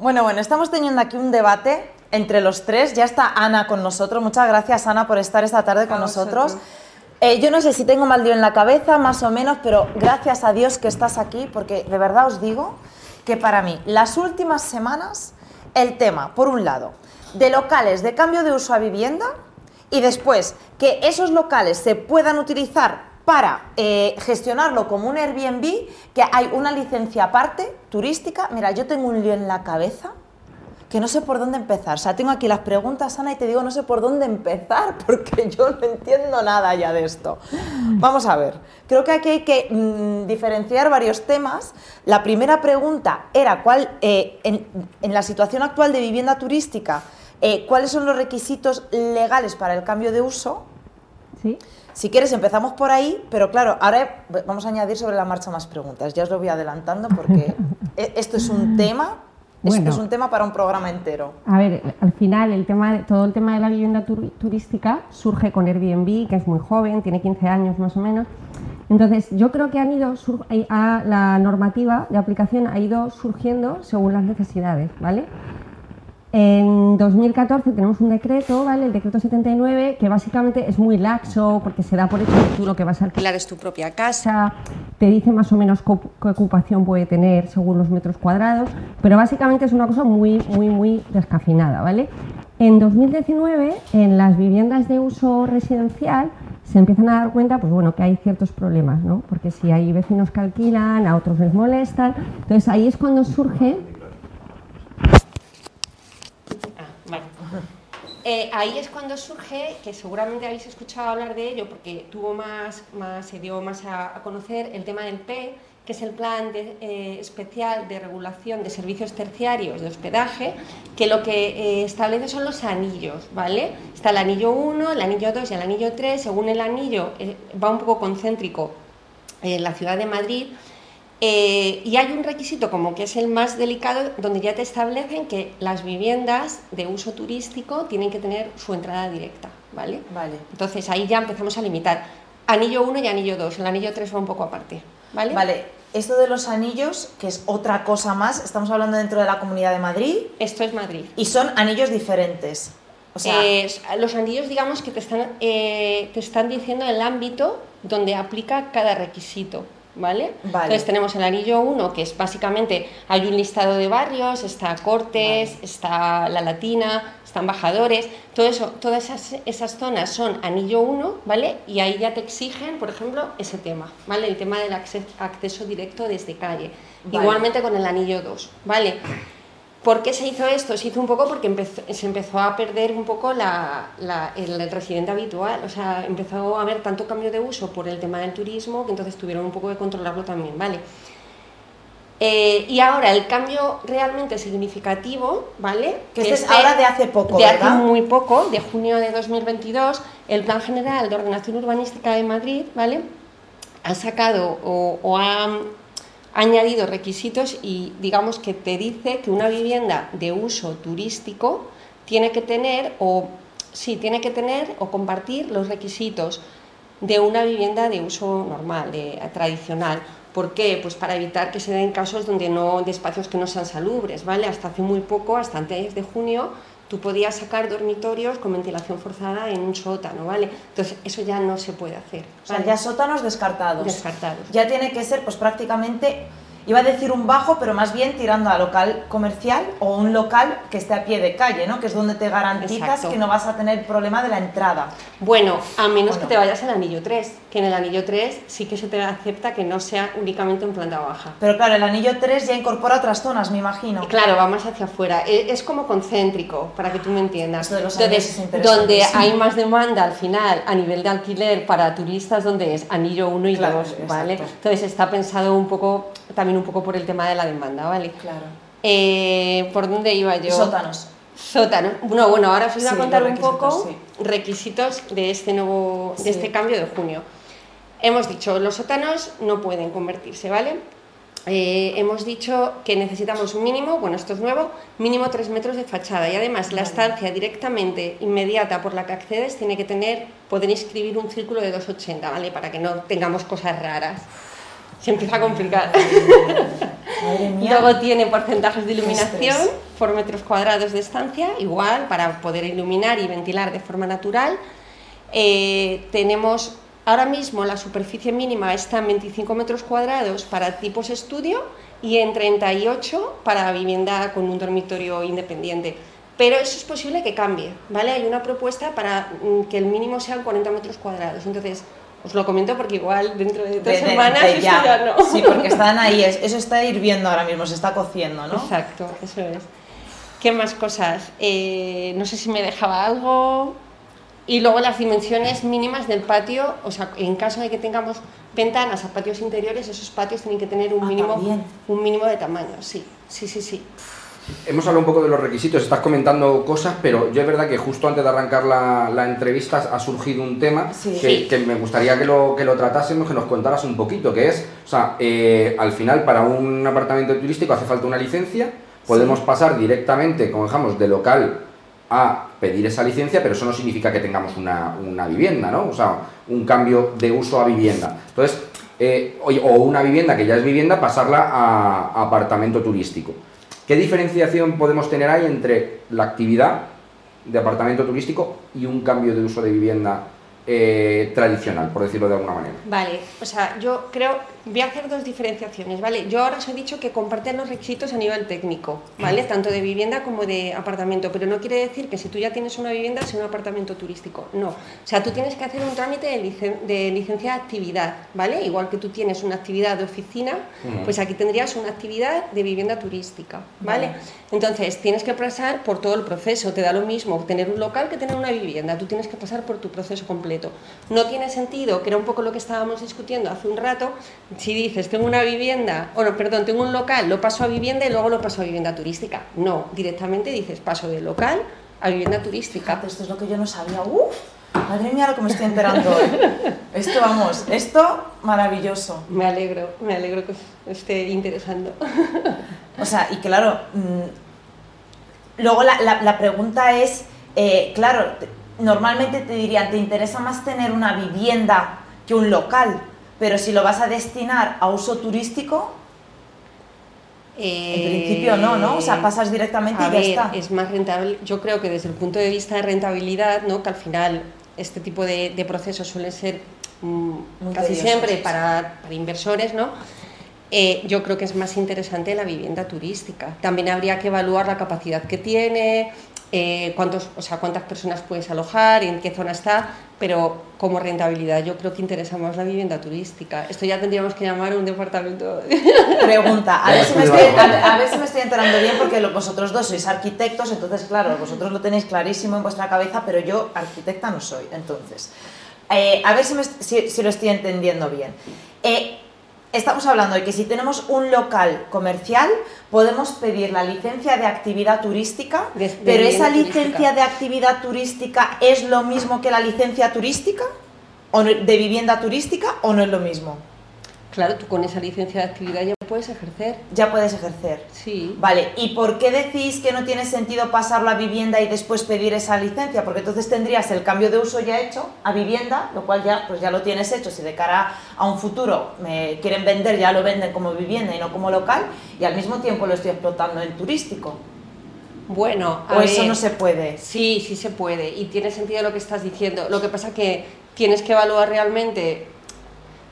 Bueno, bueno, estamos teniendo aquí un debate entre los tres. Ya está Ana con nosotros. Muchas gracias, Ana, por estar esta tarde con nosotros. Eh, yo no sé si tengo mal en la cabeza, más o menos, pero gracias a Dios que estás aquí, porque de verdad os digo que para mí, las últimas semanas, el tema, por un lado, de locales de cambio de uso a vivienda y después que esos locales se puedan utilizar para eh, gestionarlo como un Airbnb, que hay una licencia aparte turística. Mira, yo tengo un lío en la cabeza que no sé por dónde empezar. O sea, tengo aquí las preguntas, Ana, y te digo, no sé por dónde empezar, porque yo no entiendo nada ya de esto. Vamos a ver, creo que aquí hay que mm, diferenciar varios temas. La primera pregunta era, ¿cuál, eh, en, la situación actual de vivienda turística, eh, ¿cuáles son los requisitos legales para el cambio de uso? Sí. Si quieres empezamos por ahí, pero claro, ahora vamos a añadir sobre la marcha más preguntas. Ya os lo voy adelantando porque e, esto es un tema es, un tema para un programa entero. A ver, al final el tema, todo el tema de la vivienda turística surge con Airbnb, que es muy joven, tiene 15 años más o menos. Entonces, yo creo que han ido la normativa de aplicación ha ido surgiendo según las necesidades, ¿vale? En 2014 tenemos un decreto, ¿vale? El decreto 79, que básicamente es muy laxo porque se da por hecho que tú lo que vas a alquilar es tu propia casa, te dice más o menos qué ocupación puede tener según los metros cuadrados, pero básicamente es una cosa muy, muy, muy descafinada, ¿vale? En 2019, en las viviendas de uso residencial, se empiezan a dar cuenta pues bueno, que hay ciertos problemas, ¿no? porque si hay vecinos que alquilan, a otros les molestan. Entonces ahí es cuando surge Eh, ahí es cuando surge, que seguramente habéis escuchado hablar de ello, porque tuvo más, se dio más a, conocer el tema del P, que es el plan eh, especial de regulación de servicios terciarios de hospedaje, que lo que eh, establece son los anillos, ¿vale? Está el anillo 1, el anillo 2 y el anillo 3, según el anillo va un poco concéntrico en la ciudad de Madrid, eh, y hay un requisito como que es el más delicado, donde ya te establecen que las viviendas de uso turístico tienen que tener su entrada directa, ¿vale? Vale. Entonces ahí ya empezamos a limitar. Anillo 1 y anillo 2, el anillo 3 va un poco aparte, ¿vale? Vale, esto de los anillos, que es otra cosa más, estamos hablando dentro de la Comunidad de Madrid. Esto es Madrid. Y son anillos diferentes. O sea, los anillos, digamos que te están, eh, te están diciendo el ámbito donde aplica cada requisito. ¿Vale? Entonces tenemos el anillo 1, que es básicamente, hay un listado de barrios, está Cortes, está La Latina, están Bajadores, todo eso, todas esas, esas, zonas son anillo 1, ¿vale? Y ahí ya te exigen, por ejemplo, ese tema, ¿vale? El tema del acceso directo desde calle. Igualmente con el anillo 2, ¿vale? ¿Por qué se hizo esto? Se hizo un poco porque se empezó a perder un poco el, residente habitual, o sea, empezó a haber tanto cambio de uso por el tema del turismo que entonces tuvieron un poco de controlarlo también, ¿vale? Eh, y ahora el cambio realmente significativo, ¿vale? Que este es ahora de hace poco, De hace muy poco, de junio de 2022, el Plan General de Ordenación Urbanística de Madrid, ¿vale? Ha sacado o, o ha añadido requisitos y digamos que te dice que una vivienda de uso turístico tiene que tener o sí, tiene que tener o compartir los requisitos de una vivienda de uso normal, de, tradicional. ¿Por qué? Pues para evitar que se den casos donde no, de espacios que no sean salubres, ¿vale? Hasta hace muy poco, hasta antes de junio, tú podías sacar dormitorios con ventilación forzada en un sótano, ¿vale? Entonces, eso ya no se puede hacer. O sea, ya sótanos descartados. Descartados. Ya tiene que ser, pues prácticamente iba a decir un bajo, pero más bien tirando a local comercial o un local que esté a pie de calle, ¿no? Que es donde te garantizas que no vas a tener problema de la entrada. Bueno, a menos que te vayas al anillo 3, que en el anillo 3 sí que se te acepta que no sea únicamente en planta baja. Pero claro, el anillo 3 ya incorpora otras zonas, me imagino. Claro, va más hacia afuera. E, es como concéntrico, para que tú me entiendas. Entonces, donde hay más demanda al final a nivel de alquiler para turistas, donde es anillo 1 y 2, ¿vale? Entonces está pensado un poco también un poco por el tema de la demanda, ¿vale? Claro. Eh, ¿Por dónde iba yo? Sótanos. Sótanos. Bueno, bueno, ahora os voy a contar un poco requisitos de este nuevo, de este cambio de junio. Hemos dicho, los sótanos no pueden convertirse, ¿vale? Eh, hemos dicho que necesitamos un mínimo, bueno, esto es nuevo, mínimo 3 metros de fachada y además la estancia directamente inmediata por la que accedes tiene que tener, poder inscribir un círculo de 2,80, ¿vale? Para que no tengamos cosas raras se empieza a complicar. Luego tiene porcentajes de iluminación por metros cuadrados de estancia, igual, para poder iluminar y ventilar de forma natural. Eh, tenemos ahora mismo la superficie mínima está en 25 metros cuadrados para tipos estudio y en 38 para vivienda con un dormitorio independiente. Pero eso es posible que cambie, ¿vale? Hay una propuesta para mm, que el mínimo sean 40 metros cuadrados. Entonces, os lo comento porque igual dentro de tres semanas ya. no. Sí, porque están ahí, eso está hirviendo ahora mismo, se está cociendo, ¿no? Exacto, eso es. ¿Qué más cosas? Eh, no sé si me dejaba algo. Y luego las dimensiones mínimas del patio, o sea, en caso de que tengamos ventanas a patios interiores, esos patios tienen que tener un, ah, mínimo, un mínimo de tamaño, sí, sí, sí, sí. Hemos hablado un poco de los requisitos, estás comentando cosas, pero yo es verdad que justo antes de arrancar la, entrevista ha surgido un tema que, me gustaría que lo, que lo tratásemos, que nos contaras un poquito, que es, o sea, eh, al final para un apartamento turístico hace falta una licencia, podemos pasar directamente, como dejamos, de local a pedir esa licencia, pero eso no significa que tengamos una, vivienda, ¿no? O sea, un cambio de uso a vivienda. Entonces, eh, o una vivienda que ya es vivienda, pasarla a apartamento turístico. ¿Qué diferenciación podemos tener ahí entre la actividad de apartamento turístico y un cambio de uso de vivienda eh, tradicional, por decirlo de alguna manera. Vale, o sea, yo creo, voy a hacer dos diferenciaciones, ¿vale? Yo ahora os he dicho que comparten los requisitos a nivel técnico, ¿vale? Tanto de vivienda como de apartamento, pero no quiere decir que si tú ya tienes una vivienda sea un apartamento turístico, no. O sea, tú tienes que hacer un trámite de, licencia de actividad, ¿vale? Igual que tú tienes una actividad de oficina, pues aquí tendrías una actividad de vivienda turística, ¿vale? Entonces, tienes que pasar por todo el proceso, te da lo mismo tener un local que tener una vivienda, tú tienes que pasar por tu proceso completo. No tiene sentido, que era un poco lo que estábamos discutiendo hace un rato, si dices, tengo una vivienda, o no, perdón, tengo un local, lo paso a vivienda y luego lo paso a vivienda turística. No, directamente dices, paso de local a vivienda turística. esto es lo que yo no sabía. ¡Uf! Madre mía, lo que me estoy enterando hoy. Esto, vamos, esto maravilloso. Me alegro, me alegro que os esté interesando. O sea, y claro, mm, luego la, pregunta es, eh, claro, normalmente te dirían, te interesa más tener una vivienda que un local, pero si lo vas a destinar a uso turístico, en principio no, ¿no? O sea, eh, pasas directamente y ya está. Es más rentable, yo creo que desde el punto de vista de rentabilidad, ¿no? Que al final este tipo de, procesos suelen ser mm, casi siempre para, inversores, ¿no? Eh, yo creo que es más interesante la vivienda turística. También habría que evaluar la capacidad que tiene, eh, cuántos, o sea, cuántas personas puedes alojar, en qué zona está, pero como rentabilidad yo creo que interesa más la vivienda turística. Esto ya tendríamos que llamar un departamento. Pregunta, a ver, si me estoy, a, ver si me estoy enterando bien porque vosotros dos sois arquitectos, entonces claro, vosotros lo tenéis clarísimo en vuestra cabeza, pero yo arquitecta no soy, entonces. Eh, a ver si, si, lo estoy entendiendo bien. Eh, estamos hablando de que si tenemos un local comercial, podemos pedir la licencia de actividad turística, pero esa licencia de actividad turística es lo mismo que la licencia turística o de vivienda turística o no es lo mismo. Claro, tú con esa licencia de actividad ya puedes ejercer. Ya puedes ejercer. Sí. Vale, ¿y por qué decís que no tiene sentido pasar la vivienda y después pedir esa licencia? Porque entonces tendrías el cambio de uso ya hecho a vivienda, lo cual ya, pues ya lo tienes hecho. Si de cara a un futuro me quieren vender, ya lo venden como vivienda y no como local, y al mismo tiempo lo estoy explotando en turístico. Bueno, o eso no se puede. Sí, sí se puede y tiene sentido lo que estás diciendo. Lo que pasa que tienes que evaluar realmente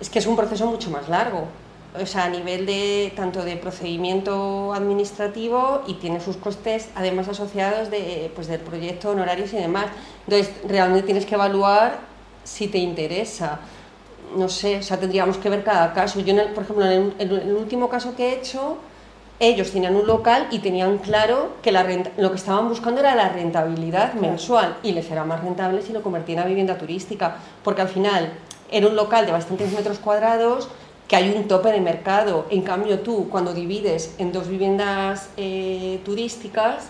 es que es un proceso mucho más largo. O sea, a nivel de tanto de procedimiento administrativo y tiene sus costes además asociados de, pues, del proyecto, honorarios y demás. Entonces, realmente tienes que evaluar si te interesa. No sé, o sea, tendríamos que ver cada caso. Yo, por ejemplo, en el, último caso que he hecho, ellos tenían un local y tenían claro que la lo que estaban buscando era la rentabilidad mensual y les era más rentable si lo convertían a vivienda turística, porque al final era un local de bastantes metros cuadrados que hay un tope de mercado. En cambio, tú cuando divides en dos viviendas eh, turísticas,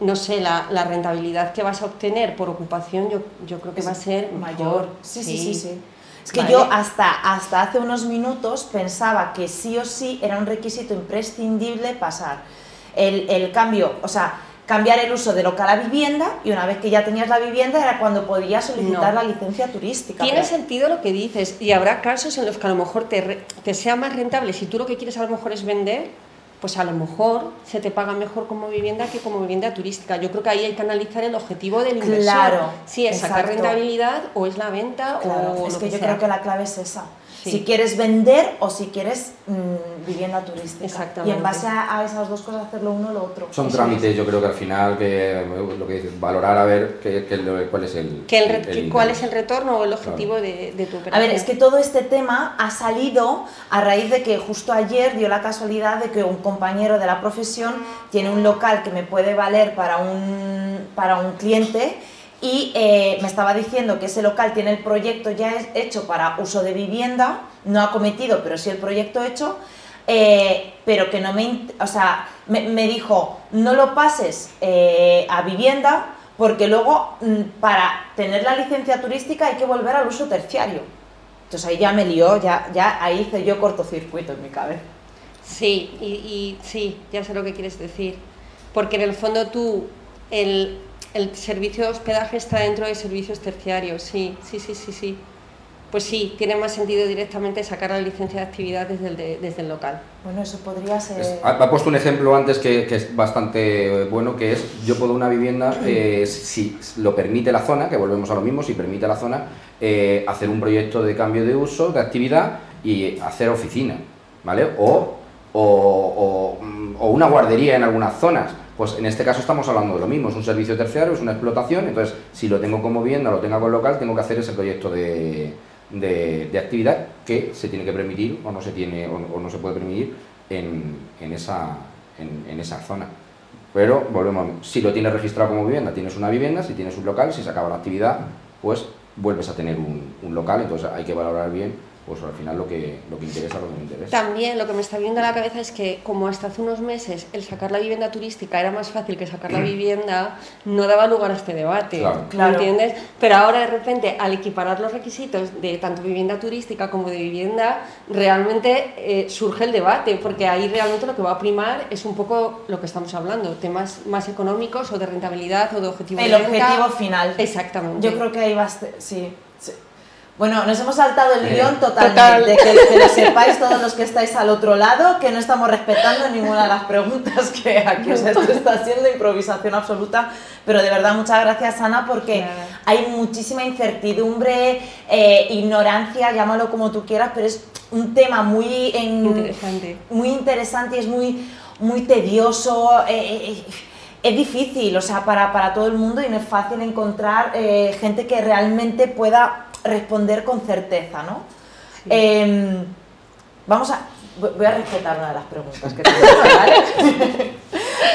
no sé, la, rentabilidad que vas a obtener por ocupación yo, yo creo que va a ser mayor. Sí, sí, sí, sí. Es que yo hasta, hasta hace unos minutos pensaba que sí o sí era un requisito imprescindible pasar el, el cambio, o sea, cambiar el uso de local a vivienda y una vez que ya tenías la vivienda era cuando podías solicitar la licencia turística. Tiene sentido lo que dices y habrá casos en los que a lo mejor te, te sea más rentable si tú lo que quieres a lo mejor es vender pues a lo mejor se te paga mejor como vivienda que como vivienda turística. Yo creo que ahí hay que analizar el objetivo del inversor. Claro. Si es sacar rentabilidad o es la venta o es que, yo creo que la clave es esa. Si quieres vender o si quieres mm, vivienda turística. Exactamente. Y en base a, esas dos cosas hacerlo uno o lo otro. Son trámites, yo creo que al final, que lo que dices, valorar a ver qué, cuál es el, cuál es el retorno o el objetivo de, de, tu operación. A ver, es que todo este tema ha salido a raíz de que justo ayer dio la casualidad de que un compañero de la profesión tiene un local que me puede valer para un, para un cliente y eh, me estaba diciendo que ese local tiene el proyecto ya hecho para uso de vivienda, no ha cometido, pero sí el proyecto hecho, eh, pero que no me, o sea, me, dijo, no lo pases eh, a vivienda porque luego mm, para tener la licencia turística hay que volver al uso terciario. Entonces ahí ya me lió, ya, ya ahí hice yo cortocircuito en mi cabeza. Sí, y, y sí, ya sé lo que quieres decir. Porque en el fondo tú, el, el servicio de hospedaje está dentro de servicios terciarios, sí, sí, sí, sí, sí. Pues sí, tiene más sentido directamente sacar la licencia de actividad desde el, desde el local. Bueno, eso podría ser... ha, puesto un ejemplo antes que, es bastante bueno, que es, yo puedo una vivienda, eh, si lo permite la zona, que volvemos a lo mismo, si permite la zona, eh, hacer un proyecto de cambio de uso, de actividad y hacer oficina, ¿vale? O, o, o una guardería en algunas zonas pues en este caso estamos hablando de lo mismo, es un servicio terciario, es una explotación, entonces si lo tengo como vivienda, lo tengo con local, tengo que hacer ese proyecto de, actividad que se tiene que permitir o no se, tiene, o, no se puede permitir en, esa, en, esa zona. Pero volvemos, si lo tienes registrado como vivienda, tienes una vivienda, si tienes un local, si se acaba la actividad, pues vuelves a tener un, un local, entonces hay que valorar bien pues al final lo que, lo que interesa lo que me interesa. También lo que me está viendo a la cabeza es que como hasta hace unos meses el sacar la vivienda turística era más fácil que sacar la vivienda, no daba lugar a este debate, claro. ¿entiendes? Pero ahora de repente al equiparar los requisitos de tanto vivienda turística como de vivienda, realmente eh, surge el debate, porque ahí realmente lo que va a primar es un poco lo que estamos hablando, temas más económicos o de rentabilidad o de objetivo El objetivo final. Exactamente. Yo creo que ahí va a sí. Bueno, nos hemos saltado el guion totalmente, que, lo sepáis todos los que estáis al otro lado, que no estamos respetando ninguna de las preguntas que aquí os está haciendo, improvisación absoluta, pero de verdad muchas gracias Ana porque hay muchísima incertidumbre, eh, ignorancia, llámalo como tú quieras, pero es un tema muy, interesante. muy interesante y es muy, muy tedioso. Eh, eh, es difícil, o sea, para, para, todo el mundo y no es fácil encontrar gente que realmente pueda responder con certeza, ¿no? Em, vamos a... Voy a respetar una de las preguntas que tengo, ¿vale?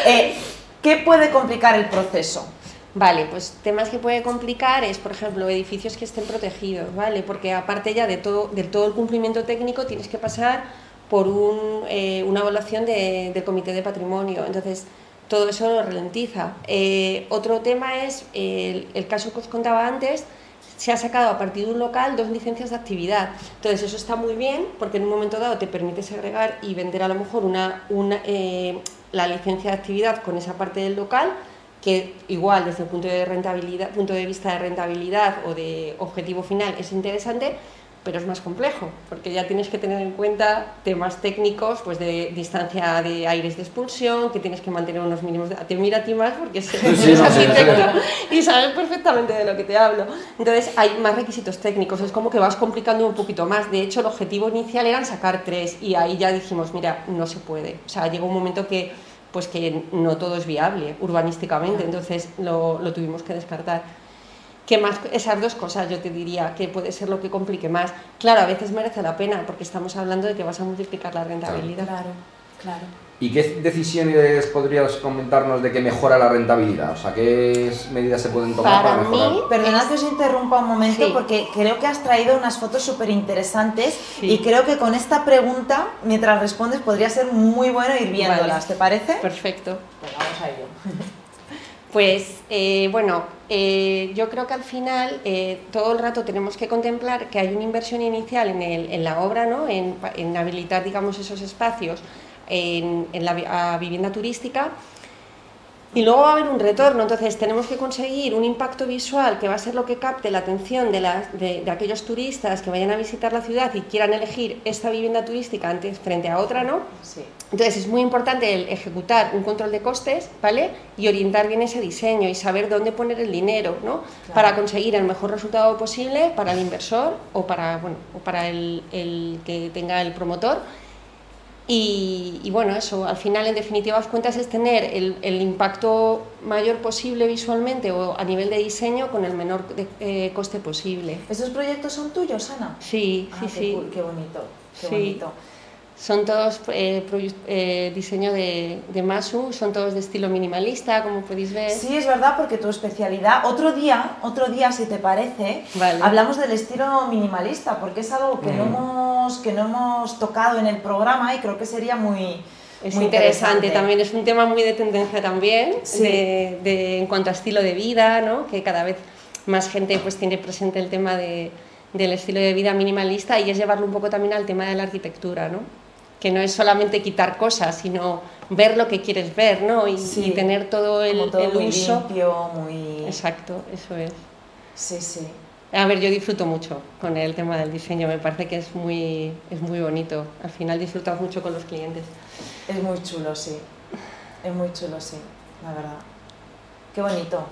Eh, ¿Qué puede complicar el proceso? Vale, pues temas que puede complicar es, por ejemplo, edificios que estén protegidos, ¿vale? Porque aparte ya de todo, de todo el cumplimiento técnico tienes que pasar por un, eh, una evaluación del Comité de Patrimonio. Entonces, todo eso lo ralentiza. Eh, otro tema es el, el, caso que os contaba antes se ha sacado a partir de un local dos licencias de actividad. Entonces eso está muy bien porque en un momento dado te permite segregar y vender a lo mejor una, una eh, la licencia de actividad con esa parte del local que igual desde el punto de, rentabilidad, punto de vista de rentabilidad o de objetivo final es interesante, pero es más complejo, porque ya tienes que tener en cuenta temas técnicos, pues de distancia de aires de expulsión, que tienes que mantener unos mínimos de... Te mira a ti más porque es y sabes perfectamente de lo que te hablo. Entonces hay más requisitos técnicos, es como que vas complicando un poquito más. De hecho, el objetivo inicial era sacar tres y ahí ya dijimos, mira, no se puede. O sea, llegó un momento que pues que no todo es viable urbanísticamente, entonces lo, lo tuvimos que descartar que más esas dos cosas yo te diría que puede ser lo que complique más. Claro, a veces merece la pena porque estamos hablando de que vas a multiplicar la rentabilidad. Claro, claro. ¿Y qué decisiones podrías comentarnos de que mejora la rentabilidad? O sea, ¿qué medidas se pueden tomar para, mejorar? Mí, perdonad que os interrumpa un momento porque creo que has traído unas fotos súper interesantes y creo que con esta pregunta, mientras respondes, podría ser muy bueno ir viéndolas. ¿Te parece? Perfecto. Pues vamos a ello. Pues eh, bueno, eh, yo creo que al final eh, todo el rato tenemos que contemplar que hay una inversión inicial en, la obra, ¿no? en, habilitar digamos, esos espacios en, la vivienda turística, Y luego va a haber un retorno, entonces tenemos que conseguir un impacto visual que va a ser lo que capte la atención de, de, aquellos turistas que vayan a visitar la ciudad y quieran elegir esta vivienda turística antes frente a otra, ¿no? Sí. Entonces es muy importante el ejecutar un control de costes, ¿vale? Y orientar bien ese diseño y saber dónde poner el dinero, ¿no? Para conseguir el mejor resultado posible para el inversor o para, bueno, o para el, el que tenga el promotor y, bueno, eso, al final, en definitivas cuentas, es tener el, impacto mayor posible visualmente o a nivel de diseño con el menor eh, coste posible. ¿Esos proyectos son tuyos, Ana? Sí, sí, ah, sí. qué bonito, qué bonito. Son todos eh, eh, diseño de, de, Masu, son todos de estilo minimalista, como podéis ver. Sí, es verdad, porque tu especialidad, otro día, otro día, si te parece, hablamos del estilo minimalista, porque es algo que, no mm. hemos, que no hemos tocado en el programa y creo que sería muy... Es muy interesante. también, es un tema muy de tendencia también, de, de, en cuanto a estilo de vida, ¿no? que cada vez más gente pues tiene presente el tema de, del estilo de vida minimalista y es llevarlo un poco también al tema de la arquitectura, ¿no? Que no es solamente quitar cosas, sino ver lo que quieres ver, ¿no? Y, tener todo el, todo muy uso. Limpio, muy... Exacto, eso es. Sí, sí. A ver, yo disfruto mucho con el tema del diseño, me parece que es muy, es muy bonito. Al final disfrutas mucho con los clientes. Es muy chulo, sí. Es muy chulo, sí, la verdad. Qué bonito.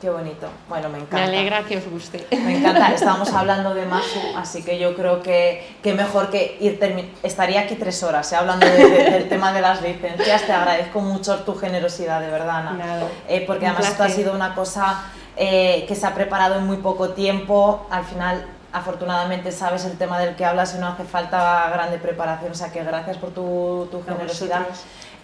Qué bonito. Bueno, me encanta. Me alegra que os guste. Me encanta. Estábamos hablando de Masu, así que yo creo que, que mejor que ir Estaría aquí tres horas ¿eh? hablando del tema de las licencias. Te agradezco mucho tu generosidad, de verdad, Ana. Eh, porque además esto ha sido una cosa eh, que se ha preparado en muy poco tiempo. Al final, afortunadamente, sabes el tema del que hablas y no hace falta grande preparación. O sea que gracias por tu, tu generosidad.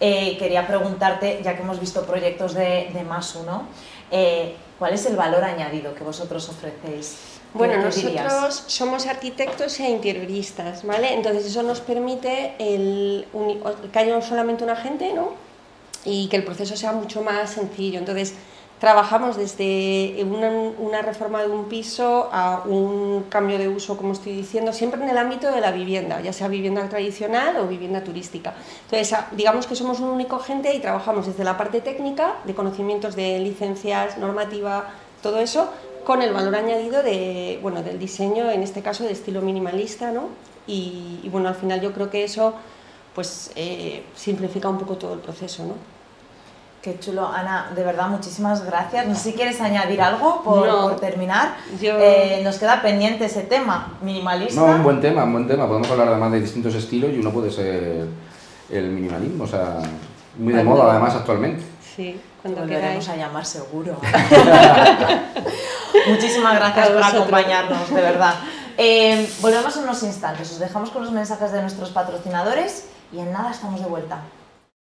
quería preguntarte, ya que hemos visto proyectos de, de Masu, ¿no? Eh, ¿Cuál es el valor añadido que vosotros ofrecéis? Bueno, nosotros somos arquitectos e interioristas, ¿vale? Entonces eso nos permite el, que haya solamente un agente, ¿no? Y que el proceso sea mucho más sencillo. Entonces, trabajamos desde una, reforma de un piso a un cambio de uso, como estoy diciendo, siempre en el ámbito de la vivienda, ya sea vivienda tradicional o vivienda turística. Entonces, digamos que somos un único agente y trabajamos desde la parte técnica, de conocimientos de licencias, normativa, todo eso, con el valor añadido de, bueno, del diseño, en este caso de estilo minimalista, ¿no? Y, bueno, al final yo creo que eso pues eh, simplifica un poco todo el proceso, ¿no? Qué chulo, Ana, de verdad, muchísimas gracias. No sé si quieres añadir algo por, terminar. Eh, nos queda pendiente ese tema, minimalista. No, un buen tema, un buen tema. Podemos hablar además de distintos estilos y uno puede ser el minimalismo, o sea, muy de moda además actualmente. Sí, cuando Volveremos a llamar seguro. Muchísimas gracias por acompañarnos, de verdad. Eh, volvemos en unos instantes, os dejamos con los mensajes de nuestros patrocinadores y en nada estamos de vuelta.